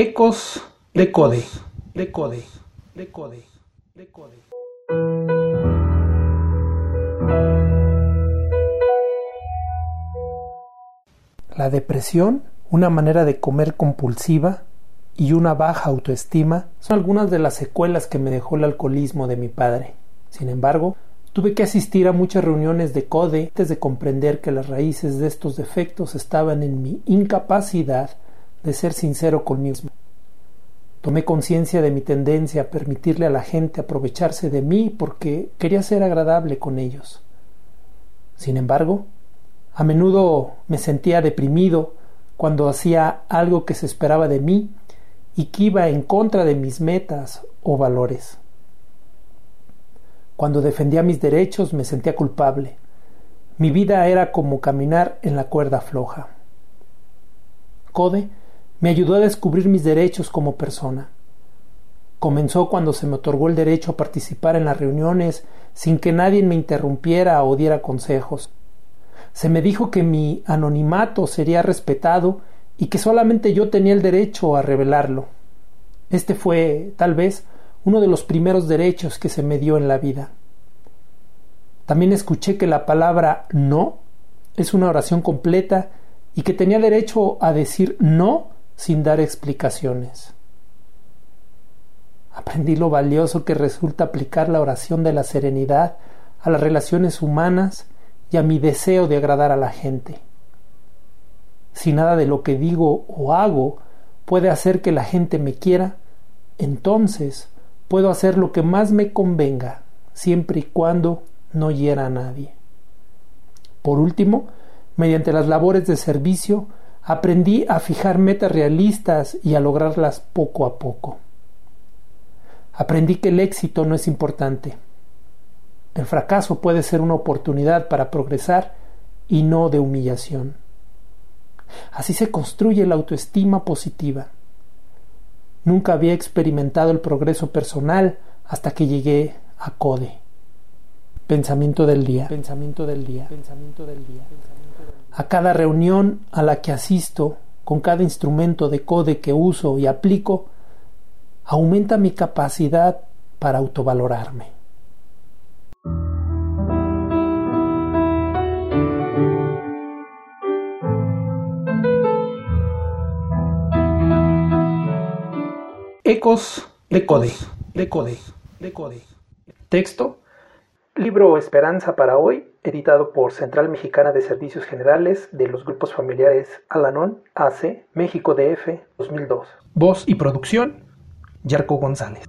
Ecos de Code, de Code, de Code, de Code. La depresión, una manera de comer compulsiva y una baja autoestima son algunas de las secuelas que me dejó el alcoholismo de mi padre. Sin embargo, tuve que asistir a muchas reuniones de CODE antes de comprender que las raíces de estos defectos estaban en mi incapacidad de ser sincero conmigo mismo. Tomé conciencia de mi tendencia a permitirle a la gente aprovecharse de mí porque quería ser agradable con ellos. Sin embargo, a menudo me sentía deprimido cuando hacía algo que se esperaba de mí y que iba en contra de mis metas o valores. Cuando defendía mis derechos me sentía culpable. Mi vida era como caminar en la cuerda floja. Code me ayudó a descubrir mis derechos como persona. Comenzó cuando se me otorgó el derecho a participar en las reuniones sin que nadie me interrumpiera o diera consejos. Se me dijo que mi anonimato sería respetado y que solamente yo tenía el derecho a revelarlo. Este fue, tal vez, uno de los primeros derechos que se me dio en la vida. También escuché que la palabra no es una oración completa y que tenía derecho a decir no sin dar explicaciones. Aprendí lo valioso que resulta aplicar la oración de la serenidad a las relaciones humanas y a mi deseo de agradar a la gente. Si nada de lo que digo o hago puede hacer que la gente me quiera, entonces puedo hacer lo que más me convenga, siempre y cuando no hiera a nadie. Por último, mediante las labores de servicio, aprendí a fijar metas realistas y a lograrlas poco a poco. Aprendí que el éxito no es importante. El fracaso puede ser una oportunidad para progresar y no de humillación. Así se construye la autoestima positiva. Nunca había experimentado el progreso personal hasta que llegué a CODE. Pensamiento del día. Pensamiento del día. Pensamiento del día a cada reunión a la que asisto, con cada instrumento de code que uso y aplico, aumenta mi capacidad para autovalorarme. Ecos de Code, de Code, de Code. Texto Libro Esperanza para hoy, editado por Central Mexicana de Servicios Generales de los Grupos Familiares Alanón, AC, México DF, 2002. Voz y producción, Yarco González.